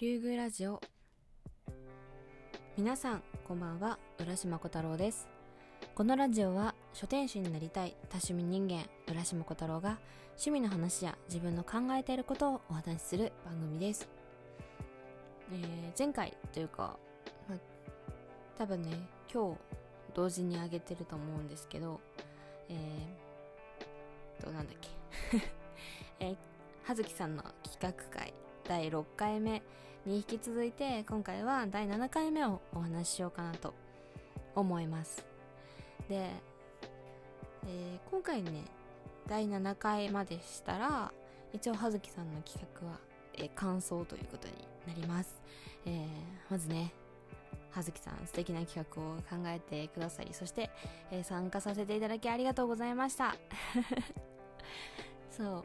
竜宮ラジオ。皆さんこんばんは。浦島小太郎です。このラジオは書店主になりたい多趣味人間浦島小太郎が趣味の話や自分の考えていることをお話しする番組です、えー前回というか、ま多分ね今日同時に上げてると思うんですけどえー、となんだっけ。えー葉月さんの企画会第6回目に引き続いて今回は第7回目をお話ししようかなと思います。で、えー今回ね第7回までしたら一応葉月さんの企画は、えー感想ということになります、えーまずね葉月さん素敵な企画を考えてくださりそして、えー参加させていただきありがとうございました。そう。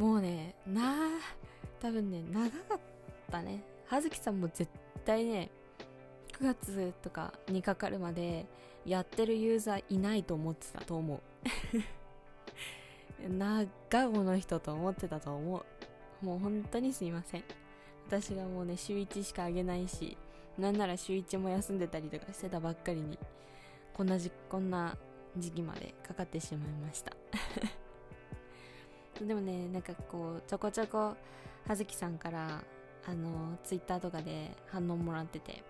もうねなあ多分ね長かったね。葉月さんも絶対ね9月とかにかかるまでやってるユーザーいないと思ってたと思う。長この人と思ってたと思う。もう本当にすいません。私がもうね週1しかあげないしなんなら週1も休んでたりとかしてたばっかりにこんなじこんな時期までかかってしまいました。でもねなんかこうちょこちょこ葉月さんからあのツイッターとかで反応もらってて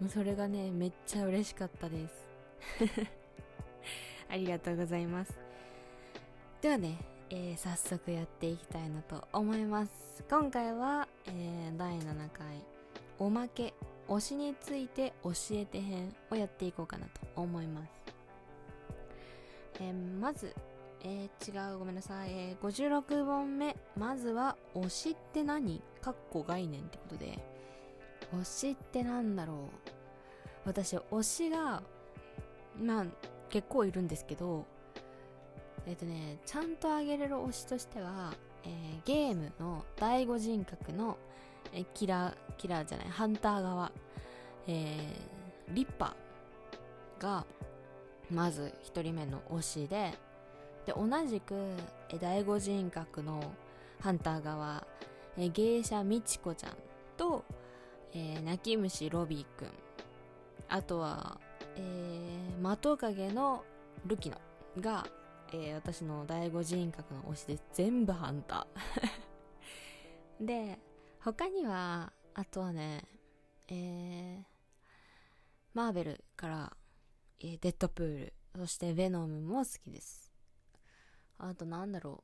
もうそれがねめっちゃ嬉しかったです。ありがとうございます。ではね、えー早速やっていきたいなと思います。今回は、えー第7回おまけ推しについて教えて編をやっていこうかなと思います、えーまずえー違うごめんなさい、えー56本目。まずは推しって何？かっこ概念ってことで。推しってなんだろう。私推しがまあ結構いるんですけど。えっ、とねちゃんとあげれる推しとしては、えーゲームの第五人格の、えーキラーキラーじゃないハンター側、えーリッパーがまず一人目の推しで。で同じく第五人格のハンター側、芸者みちこちゃんと、えー泣き虫ロビーくん。あとは、えー、的影のルキノが、えー私の第五人格の推しです全部ハンター。で他にはあとはねえー、マーベルから、えーデッドプール。そしてヴェノムも好きです。あとなんだろ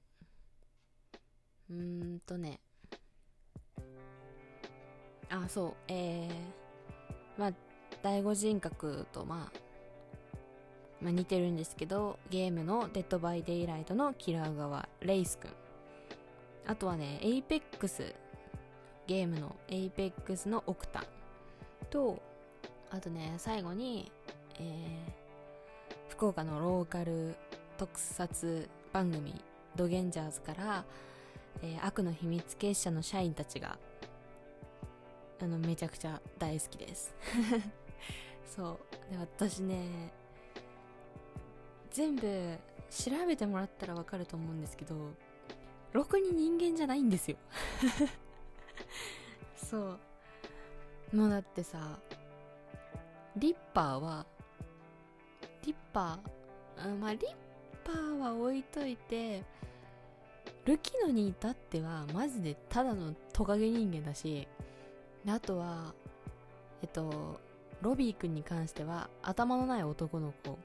う。うーんとね。あそう。えー、まあ第五人格とまあまあ、似てるんですけどゲームの「デッド・バイ・デイ・ライト」のキラー側レイスくんあとはねエイペックス。ゲームのエイペックスのオクタン。とあとね最後に、えー福岡のローカル特撮番組「ドゲンジャーズ」から、えー悪の秘密結社の社員たちがあのめちゃくちゃ大好きです。そう。で私ね全部調べてもらったらわかると思うんですけどろくに人間じゃないんですよ。そう。もうだってさリッパーはリッパーまあリッパーは置いといてルキノに至ってはマジでただのトカゲ人間だしあとはえっとロビー君に関しては頭のない男の子。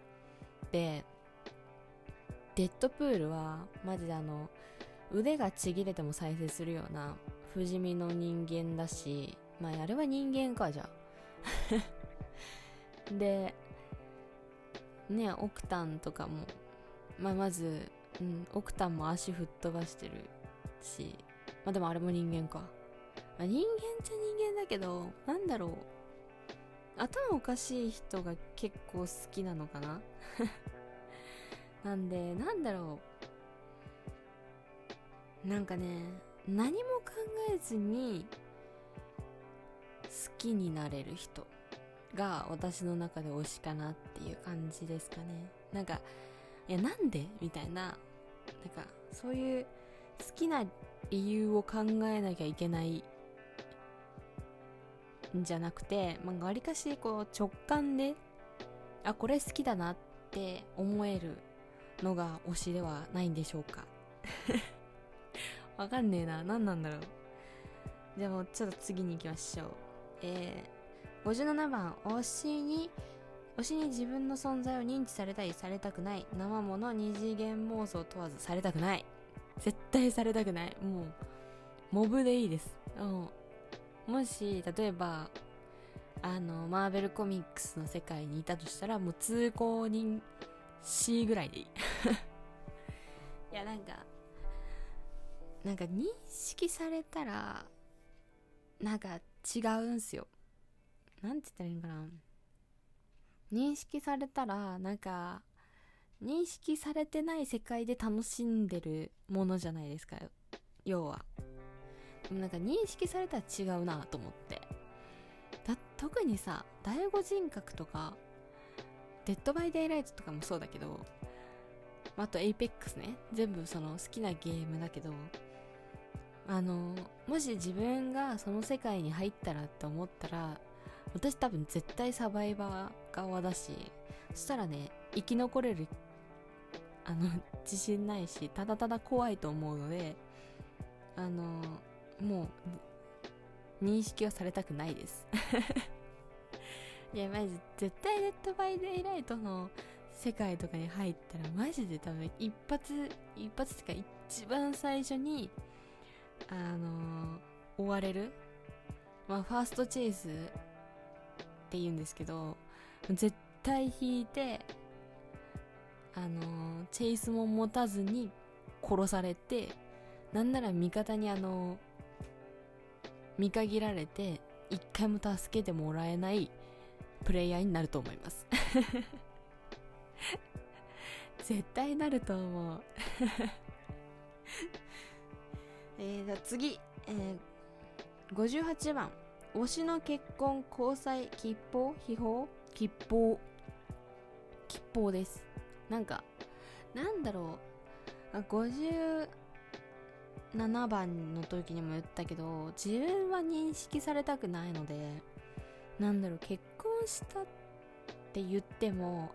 でデッドプールはマジであの腕がちぎれても再生するような不死身の人間だしまああれは人間かじゃあ。でねオクタンとかもまあまず、うん、オクタンも足吹っ飛ばしてるしまあでもあれも人間か、まあ、人間っちゃ人間だけどなんだろう。頭おかしい人が結構好きなのかな。なんでなんだろう。なんかね何も考えずに好きになれる人が私の中で推しかなっていう感じですかね。なんかいやなんで？みたいな。なんかそういう好きな理由を考えなきゃいけない。んじゃなくて、まあ、わりかしこう直感であこれ好きだなって思えるのが推しではないんでしょうか。わかんねえな。何なんだろう。じゃあもうちょっと次に行きましょう。えー、57番推しに推しに自分の存在を認知されたりされたくない。生もの二次元妄想問わずされたくない。絶対されたくない。もうモブでいいです。うん。もし例えばあのマーベルコミックスの世界にいたとしたらもう通行人 C ぐらいでいい。いやなんかなんか認識されたらなんか違うんすよ。なんて言ったらいいのかな。認識されたらなんか認識されてない世界で楽しんでるものじゃないですか要は。でもなんか認識されたら違うなと思って。だ特にさ第五人格とかデッドバイデイライトとかもそうだけどあとエイペックスね。全部その好きなゲームだけどあのもし自分がその世界に入ったらって思ったら私多分絶対サバイバー側だしそしたらね生き残れるあの自信ないしただただ怖いと思うのであのもう認識はされたくないです。いやマジ絶対デッドバイデイライトの世界とかに入ったらマジで多分一発一発ってか一番最初にあの、追われるまあファーストチェイスって言うんですけど絶対引いてあのチェイスも持たずに殺されてなんなら味方にあの見限られて一回も助けてもらえないプレイヤーになると思います。絶対なると思う。えー、じゃあ次、えー、58番。推しの結婚交際吉報秘宝。吉報吉報です。なんかなんだろう。57番の時にも言ったけど自分は認識されたくないのでなんだろう結婚したって言っても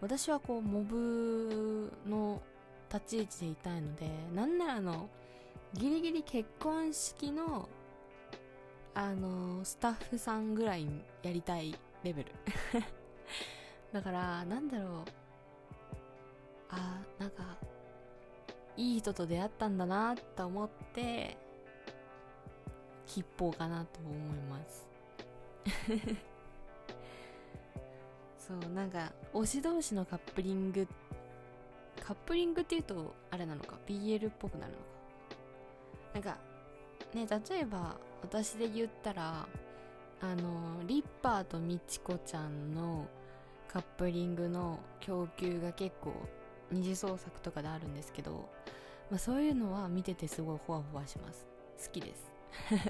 私はこうモブの立ち位置でいたいのでなんならあのギリギリ結婚式のあのスタッフさんぐらいやりたいレベル。だからなんだろう。あなんかいい人と出会ったんだなと思って吉報かなと思います。そうなんか推し同士のカップリングカップリングっていうとあれなのか？BL っぽくなるのか？なんかね例えば私で言ったらあのリッパーとみちこちゃんのカップリングの供給が結構二次創作とかであるんですけど、まあ、そういうのは見ててすごいホワホワします。好きです。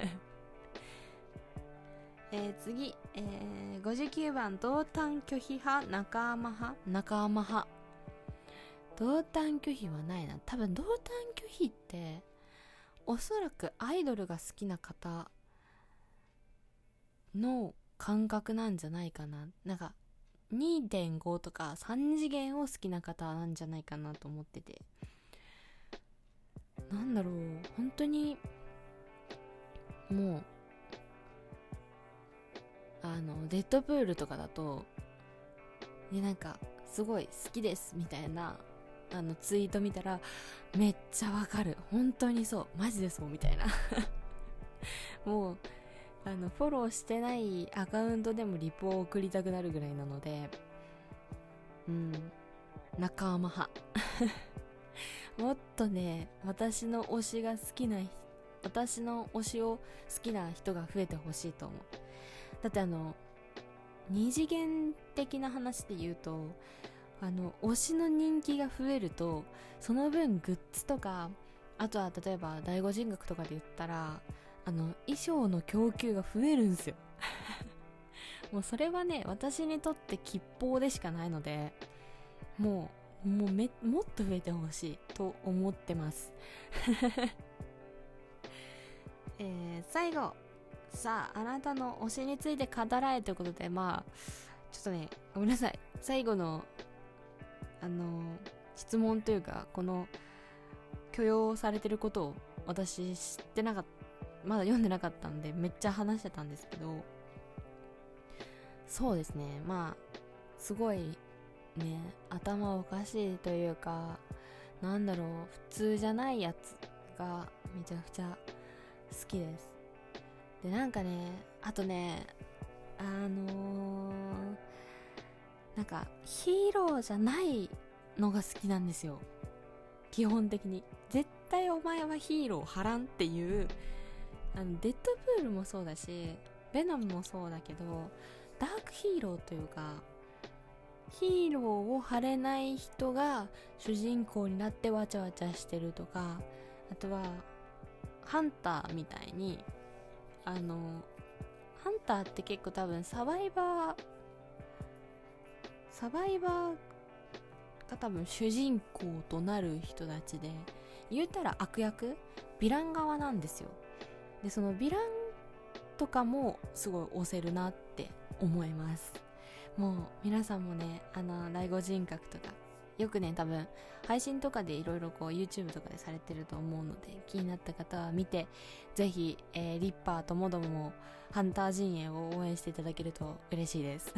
えー、次、えー、59番同担拒否派仲間派？仲間派。同担拒否はないな。多分同担拒否っておそらくアイドルが好きな方の感覚なんじゃないかな。なんか2.5とか3次元を好きな方なんじゃないかなと思ってて。なんだろう。本当にもうあのデッドプールとかだとでなんかすごい好きですみたいなあのツイート見たらめっちゃわかる。本当にそう。マジでそうみたいな。もうあのフォローしてないアカウントでもリポを送りたくなるぐらいなのでうん。仲間派。もっとね私の推しが好きな私の推しを好きな人が増えてほしいと思う。だってあの二次元的な話で言うとあの推しの人気が増えるとその分グッズとかあとは例えば第五人格とかで言ったらあの衣装の供給が増えるんですよ。もうそれはね私にとって吉報でしかないのでもうもうめもっと増えてほしいと思ってます。えー、最後。さああなたの推しについて語らえということでまあちょっとねごめんなさい。最後のあの質問というかこの許容されてることを私知ってなかった。まだ読んでなかったんでめっちゃ話してたんですけどそうですね。まあすごいね頭おかしいというかなんだろう普通じゃないやつがめちゃくちゃ好きです。でなんかねあとねあのー、なんかヒーローじゃないのが好きなんですよ。基本的に。絶対お前はヒーロー張らんっていうあのデッドプールもそうだしベノムもそうだけどダークヒーローというかヒーローを張れない人が主人公になってわちゃわちゃしてるとかあとはハンターみたいにあのハンターって結構多分サバイバーサバイバーが多分主人公となる人たちで言ったら悪役？ヴィラン側なんですよ。でそのヴィランとかもすごい押せるなって思います。もう皆さんもねあの第五人格とかよくね多分配信とかでいろいろこう YouTube とかでされてると思うので気になった方は見てぜひ、えー、リッパーともどもハンター陣営を応援していただけると嬉しいです。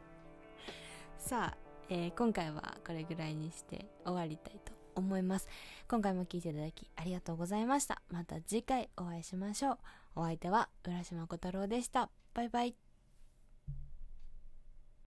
さあ、えー、今回はこれぐらいにして終わりたいと思います。今回も聴いていただきありがとうございました。また次回お会いしましょう。お相手は浦島小太郎でした。バイバイ。